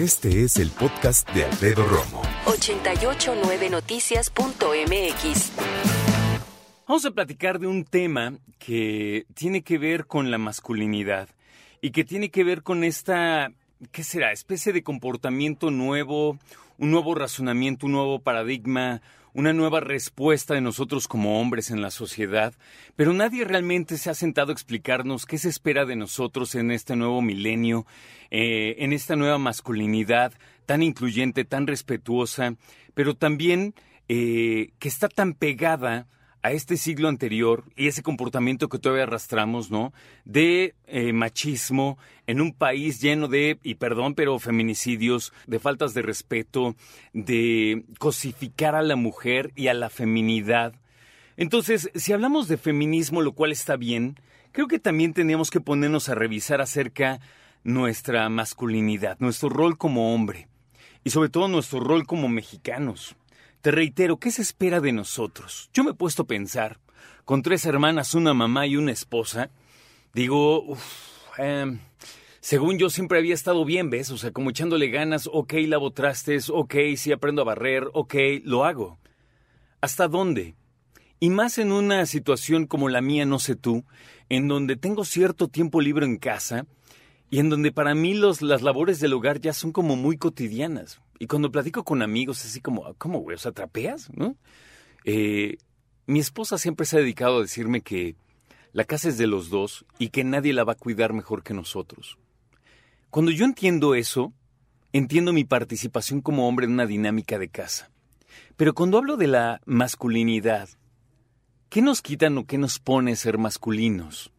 Este es el podcast de Alfredo Romo. 889noticias.mx. Vamos a platicar de un tema que tiene que ver con la masculinidad y que tiene que ver con esta, ¿qué será? Especie de comportamiento nuevo, un nuevo razonamiento, un nuevo paradigma, una nueva respuesta de nosotros como hombres en la sociedad, pero nadie realmente se ha sentado a explicarnos qué se espera de nosotros en este nuevo milenio, eh, en esta nueva masculinidad tan incluyente, tan respetuosa, pero también eh, que está tan pegada a este siglo anterior y ese comportamiento que todavía arrastramos, ¿no? De eh, machismo en un país lleno de, y perdón, pero feminicidios, de faltas de respeto, de cosificar a la mujer y a la feminidad. Entonces, si hablamos de feminismo, lo cual está bien, creo que también tenemos que ponernos a revisar acerca nuestra masculinidad, nuestro rol como hombre y sobre todo nuestro rol como mexicanos. Te reitero, ¿qué se espera de nosotros? Yo me he puesto a pensar, con tres hermanas, una mamá y una esposa, digo, em, según yo siempre había estado bien, ¿ves? O sea, como echándole ganas, ok, lavo trastes, ok, sí aprendo a barrer, ok, lo hago. ¿Hasta dónde? Y más en una situación como la mía, no sé tú, en donde tengo cierto tiempo libre en casa y en donde para mí los, las labores del hogar ya son como muy cotidianas. Y cuando platico con amigos, así como, ¿cómo, güey? O sea. ¿No? Eh, mi esposa siempre se ha dedicado a decirme que la casa es de los dos y que nadie la va a cuidar mejor que nosotros. Cuando yo entiendo eso, entiendo mi participación como hombre en una dinámica de casa. Pero cuando hablo de la masculinidad, ¿qué nos quitan o qué nos pone ser masculinos?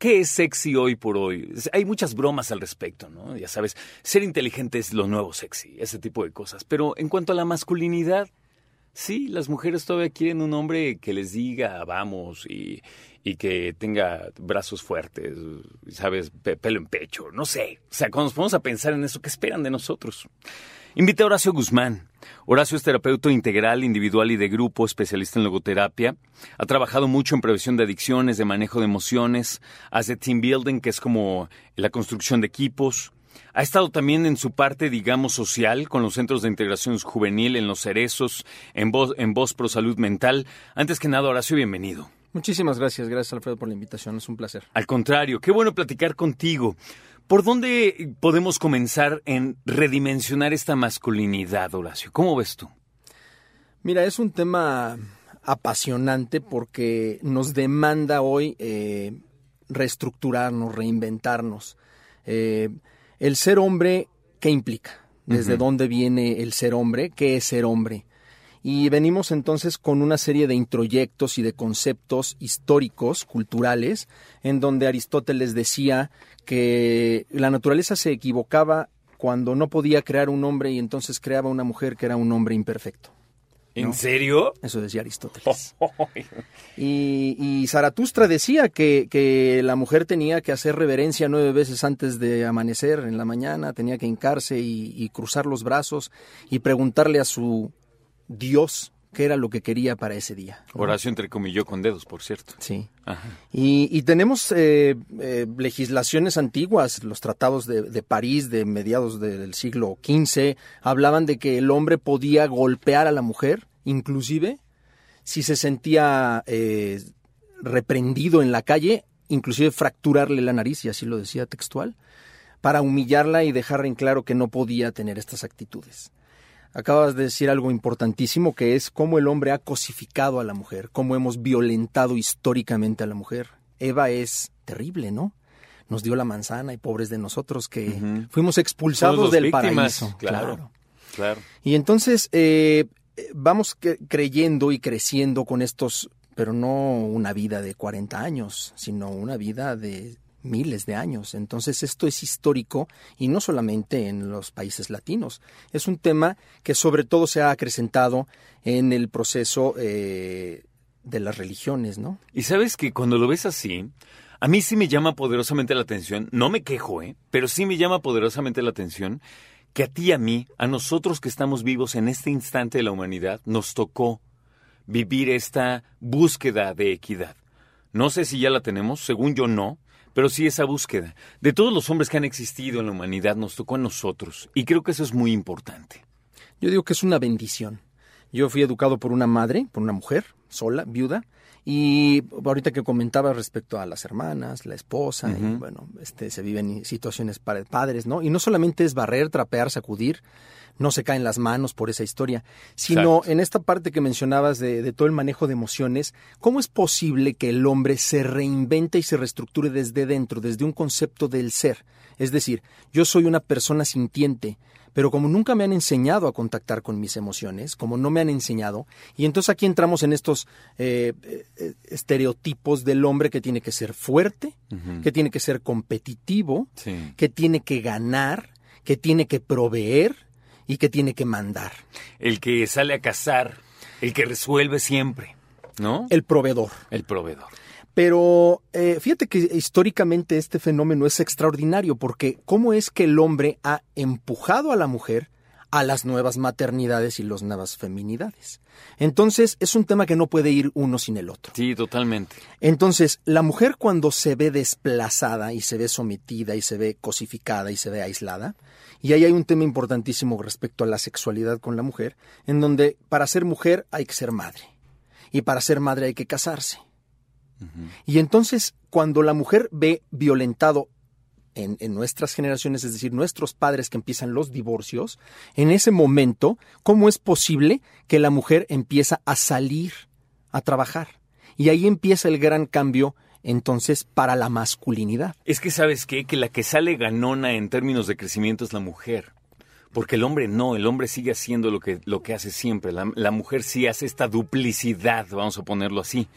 ¿Qué es sexy hoy por hoy? Hay muchas bromas al respecto, ¿no? Ya sabes, ser inteligente es lo nuevo sexy, ese tipo de cosas. Pero en cuanto a la masculinidad, sí, las mujeres todavía quieren un hombre que les diga vamos y, que tenga brazos fuertes, ¿sabes? pelo en pecho, no sé. O sea, cuando nos ponemos a pensar en eso, ¿qué esperan de nosotros? Invité a Horacio Guzmán. Horacio es terapeuta integral, individual y de grupo, especialista en logoterapia. Ha trabajado mucho en prevención de adicciones, de manejo de emociones, hace team building, que es como la construcción de equipos. Ha estado también en su parte, digamos, social, con los centros de integración juvenil, en los cerezos, en Voz, en Voz Pro Salud Mental. Antes que nada, Horacio, bienvenido. Muchísimas gracias, gracias Alfredo por la invitación, es un placer. Al contrario, qué bueno platicar contigo. ¿Por dónde podemos comenzar en redimensionar esta masculinidad, Horacio? ¿Cómo ves tú? Mira, es un tema apasionante porque nos demanda hoy eh, reestructurarnos, reinventarnos. Eh, el ser hombre, ¿qué implica? ¿Desde dónde viene el ser hombre? ¿Qué es ser hombre? Y venimos entonces con una serie de introyectos y de conceptos históricos, culturales, en donde Aristóteles decía que la naturaleza se equivocaba cuando no podía crear un hombre y entonces creaba una mujer que era un hombre imperfecto. ¿En serio? Eso decía Aristóteles. y, y, Zaratustra decía que, que, la mujer tenía que hacer reverencia nueve veces antes de amanecer en la mañana, tenía que hincarse y, y cruzar los brazos y preguntarle a su Dios qué era lo que quería para ese día. Oración entre comillas con dedos, por cierto. Sí. Y, tenemos eh, eh, legislaciones antiguas, los tratados de, París de mediados del siglo XV, hablaban de que el hombre podía golpear a la mujer, inclusive si se sentía eh, reprendido en la calle, inclusive fracturarle la nariz, y así lo decía textual, para humillarla y dejar en claro que no podía tener estas actitudes. Acabas de decir algo importantísimo que es cómo el hombre ha cosificado a la mujer, cómo hemos violentado históricamente a la mujer. Eva es terrible, ¿no? Nos dio la manzana y pobres de nosotros que fuimos expulsados del paraíso. Claro, claro, Y entonces eh, vamos creyendo y creciendo con estos, pero no una vida de 40 años, sino una vida de miles de años. Entonces esto es histórico y no solamente en los países latinos. Es un tema que sobre todo se ha acrecentado en el proceso eh, de las religiones, ¿no? Y sabes que cuando lo ves así, a mí sí me llama poderosamente la atención, no me quejo, ¿eh? Pero sí me llama poderosamente la atención que a ti y a mí, a nosotros que estamos vivos en este instante de la humanidad, nos tocó vivir esta búsqueda de equidad. No sé si ya la tenemos, según yo no, pero sí esa búsqueda. De todos los hombres que han existido en la humanidad, nos tocó a nosotros. Y creo que eso es muy importante. Yo digo que es una bendición. Yo fui educado por una madre, por una mujer, sola, viuda, y ahorita que comentaba respecto a las hermanas, la esposa, y bueno, este, se viven situaciones para padres, ¿no? Y no solamente es barrer, trapear, sacudir, no se caen las manos por esa historia, sino en esta parte que mencionabas de, de, todo el manejo de emociones, ¿cómo es posible que el hombre se reinvente y se reestructure desde dentro, desde un concepto del ser? Es decir, yo soy una persona sintiente, pero como nunca me han enseñado a contactar con mis emociones, como no me han enseñado, y entonces aquí entramos en estos eh, eh, estereotipos del hombre que tiene que ser fuerte, que tiene que ser competitivo, que tiene que ganar, que tiene que proveer y que tiene que mandar. El que sale a cazar, el que resuelve siempre, ¿no? El proveedor. El proveedor. Pero eh, fíjate que históricamente este fenómeno es extraordinario porque cómo es que el hombre ha empujado a la mujer a las nuevas maternidades y las nuevas feminidades. Entonces es un tema que no puede ir uno sin el otro. Sí, totalmente. Entonces la mujer cuando se ve desplazada y se ve sometida y se ve cosificada y se ve aislada, y ahí hay un tema importantísimo respecto a la sexualidad con la mujer, en donde para ser mujer hay que ser madre y para ser madre hay que casarse y entonces, cuando la mujer ve violentado en, nuestras generaciones, es decir, nuestros padres que empiezan los divorcios, en ese momento, ¿cómo es posible que la mujer empieza a salir a trabajar? Y ahí empieza el gran cambio entonces para la masculinidad. Es que sabes qué, que la que sale ganona en términos de crecimiento es la mujer. Porque el hombre no, el hombre sigue haciendo lo que, lo que hace siempre. la mujer sí hace esta duplicidad, vamos a ponerlo así.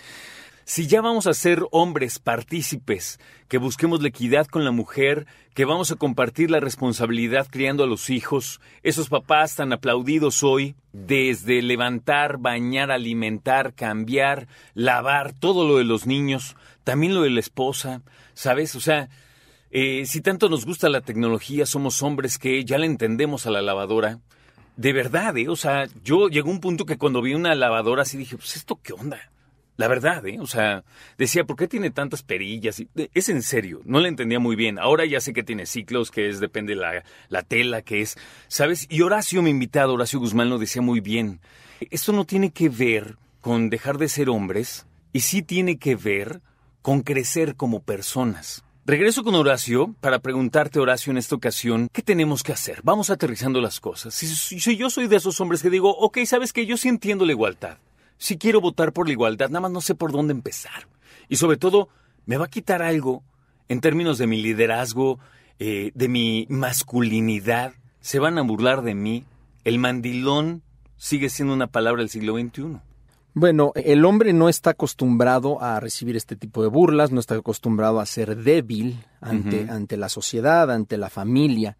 Si ya vamos a ser hombres partícipes, que busquemos la equidad con la mujer, que vamos a compartir la responsabilidad criando a los hijos, esos papás tan aplaudidos hoy, desde levantar, bañar, alimentar, cambiar, lavar, todo lo de los niños, también lo de la esposa, ¿sabes? O sea, eh, si tanto nos gusta la tecnología, somos hombres que ya le entendemos a la lavadora. De verdad, ¿eh? O sea, yo llegó un punto que cuando vi una lavadora así dije, pues esto qué onda. La verdad, ¿eh? O sea, decía, ¿por qué tiene tantas perillas? Es en serio, no le entendía muy bien. Ahora ya sé que tiene ciclos, que es, depende la, la tela, que es, ¿sabes? Y Horacio, mi invitado, Horacio Guzmán, lo decía muy bien. Esto no tiene que ver con dejar de ser hombres, y sí tiene que ver con crecer como personas. Regreso con Horacio para preguntarte, Horacio, en esta ocasión, ¿qué tenemos que hacer? Vamos aterrizando las cosas. Si, si yo soy de esos hombres que digo, ok, sabes que yo sí entiendo la igualdad si quiero votar por la igualdad, nada más no sé por dónde empezar. Y sobre todo, me va a quitar algo en términos de mi liderazgo, eh, de mi masculinidad. Se van a burlar de mí. El mandilón sigue siendo una palabra del siglo XXI. Bueno, el hombre no está acostumbrado a recibir este tipo de burlas, no está acostumbrado a ser débil ante, ante la sociedad, ante la familia.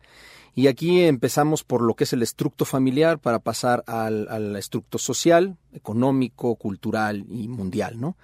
Y aquí empezamos por lo que es el estructo familiar para pasar al, estructo social, económico, cultural y mundial, ¿no?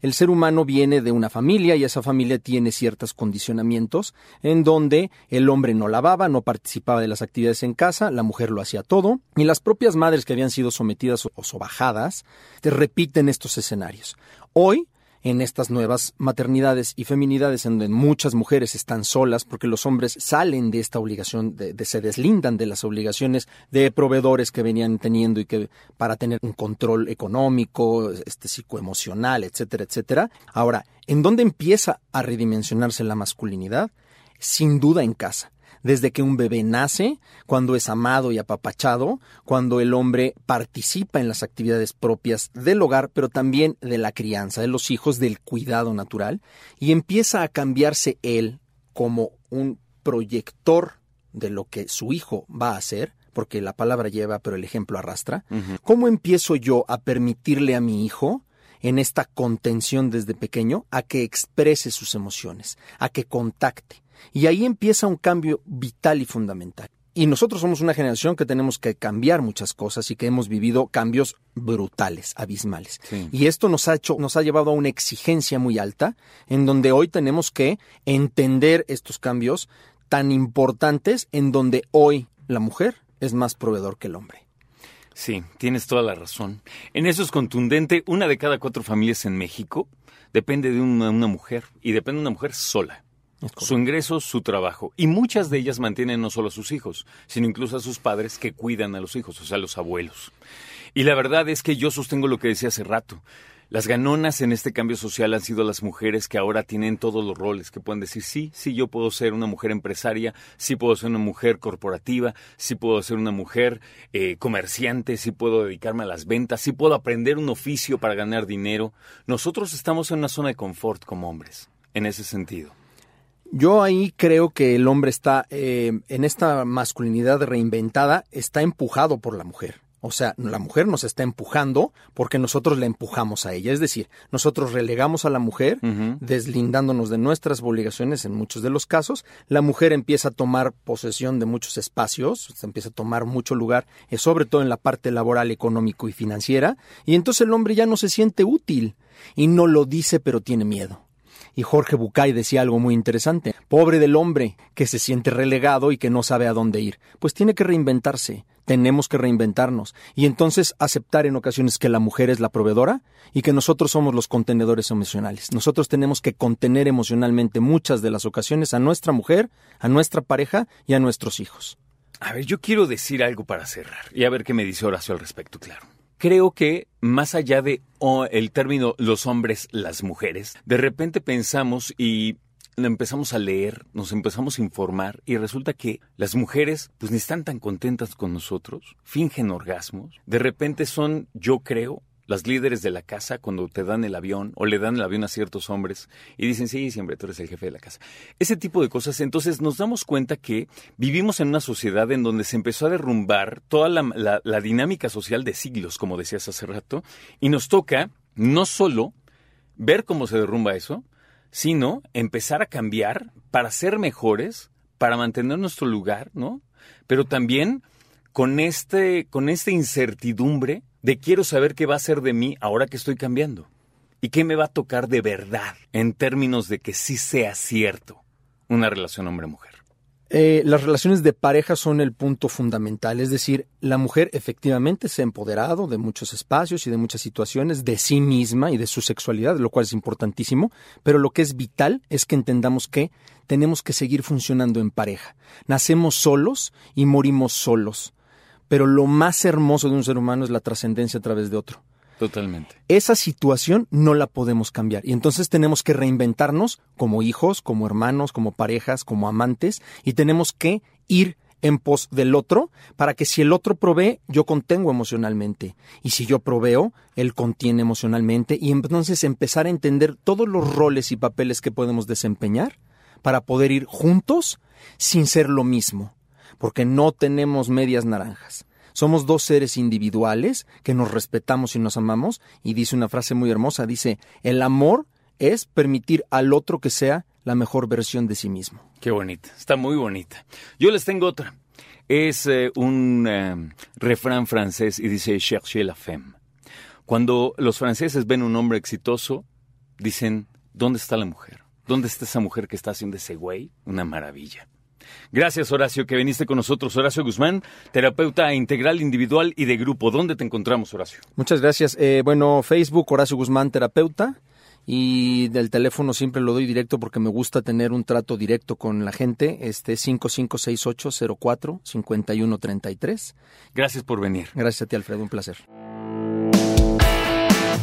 El ser humano viene de una familia y esa familia tiene ciertos condicionamientos en donde el hombre no lavaba, no participaba de las actividades en casa, la mujer lo hacía todo y las propias madres que habían sido sometidas o sobajadas te repiten estos escenarios. Hoy en estas nuevas maternidades y feminidades en donde muchas mujeres están solas porque los hombres salen de esta obligación, de, se deslindan de las obligaciones de proveedores que venían teniendo y que para tener un control económico, este psicoemocional, etcétera, etcétera. Ahora, ¿en dónde empieza a redimensionarse la masculinidad? Sin duda en casa desde que un bebé nace, cuando es amado y apapachado, cuando el hombre participa en las actividades propias del hogar, pero también de la crianza de los hijos, del cuidado natural, y empieza a cambiarse él como un proyector de lo que su hijo va a hacer, porque la palabra lleva, pero el ejemplo arrastra. ¿Cómo empiezo yo a permitirle a mi hijo en esta contención desde pequeño a que exprese sus emociones, a que contacte? Y ahí empieza un cambio vital y fundamental. Y nosotros somos una generación que tenemos que cambiar muchas cosas y que hemos vivido cambios brutales, abismales. Y esto nos ha hecho, nos ha llevado a una exigencia muy alta, en donde hoy tenemos que entender estos cambios tan importantes, en donde hoy la mujer es más proveedor que el hombre. Sí, tienes toda la razón. En eso es contundente, una de cada cuatro familias en México depende de una mujer y depende de una mujer sola Su ingreso, su trabajo. Y muchas de ellas mantienen no solo a sus hijos, sino incluso a sus padres que cuidan a los hijos, o sea, a los abuelos. Y la verdad es que yo sostengo lo que decía hace rato. Las ganonas en este cambio social han sido las mujeres que ahora tienen todos los roles, que pueden decir, sí, sí, yo puedo ser una mujer empresaria, sí puedo ser una mujer corporativa, sí puedo ser una mujer eh, comerciante, sí puedo dedicarme a las ventas, sí puedo aprender un oficio para ganar dinero. Nosotros estamos en una zona de confort como hombres, en ese sentido. Yo ahí creo que el hombre está, eh, en esta masculinidad reinventada, está empujado por la mujer. O sea, la mujer nos está empujando porque nosotros la empujamos a ella. Es decir, nosotros relegamos a la mujer, deslindándonos de nuestras obligaciones en muchos de los casos. La mujer empieza a tomar posesión de muchos espacios, se empieza a tomar mucho lugar, eh, sobre todo en la parte laboral, económico y financiera. Y entonces el hombre ya no se siente útil y no lo dice, pero tiene miedo. Y Jorge Bucay decía algo muy interesante. Pobre del hombre que se siente relegado y que no sabe a dónde ir. Pues tiene que reinventarse tenemos que reinventarnos y entonces aceptar en ocasiones que la mujer es la proveedora y que nosotros somos los contenedores emocionales. Nosotros tenemos que contener emocionalmente muchas de las ocasiones a nuestra mujer, a nuestra pareja y a nuestros hijos. A ver, yo quiero decir algo para cerrar y a ver qué me dice Horacio al respecto, claro. Creo que más allá de el término los hombres, las mujeres, de repente pensamos y empezamos a leer, nos empezamos a informar y resulta que las mujeres pues ni están tan contentas con nosotros, fingen orgasmos, de repente son, yo creo, las líderes de la casa cuando te dan el avión o le dan el avión a ciertos hombres y dicen, sí, siempre tú eres el jefe de la casa. Ese tipo de cosas. Entonces nos damos cuenta que vivimos en una sociedad en donde se empezó a derrumbar toda la, la dinámica social de siglos, como decías hace rato, y nos toca no solo ver cómo se derrumba eso, sino empezar a cambiar para ser mejores, para mantener nuestro lugar, ¿no? Pero también con este con esta incertidumbre de quiero saber qué va a ser de mí ahora que estoy cambiando y qué me va a tocar de verdad en términos de que sí sea cierto una relación hombre-mujer. Eh, las relaciones de pareja son el punto fundamental, es decir, la mujer efectivamente se ha empoderado de muchos espacios y de muchas situaciones, de sí misma y de su sexualidad, lo cual es importantísimo, pero lo que es vital es que entendamos que tenemos que seguir funcionando en pareja. Nacemos solos y morimos solos, pero lo más hermoso de un ser humano es la trascendencia a través de otro. Totalmente. Esa situación no la podemos cambiar y entonces tenemos que reinventarnos como hijos, como hermanos, como parejas, como amantes y tenemos que ir en pos del otro para que si el otro provee, yo contengo emocionalmente y si yo proveo, él contiene emocionalmente y entonces empezar a entender todos los roles y papeles que podemos desempeñar para poder ir juntos sin ser lo mismo, porque no tenemos medias naranjas. Somos dos seres individuales que nos respetamos y nos amamos. Y dice una frase muy hermosa, dice, el amor es permitir al otro que sea la mejor versión de sí mismo. Qué bonita, está muy bonita. Yo les tengo otra. Es eh, un eh, refrán francés y dice cherchez la femme. Cuando los franceses ven un hombre exitoso, dicen, ¿dónde está la mujer? ¿Dónde está esa mujer que está haciendo ese güey? Una maravilla. Gracias, Horacio, que viniste con nosotros. Horacio Guzmán, terapeuta integral, individual y de grupo. ¿Dónde te encontramos, Horacio? Muchas gracias. Eh, bueno, Facebook, Horacio Guzmán, terapeuta. Y del teléfono siempre lo doy directo porque me gusta tener un trato directo con la gente. Este 556804-5133. Gracias por venir. Gracias a ti, Alfredo. Un placer.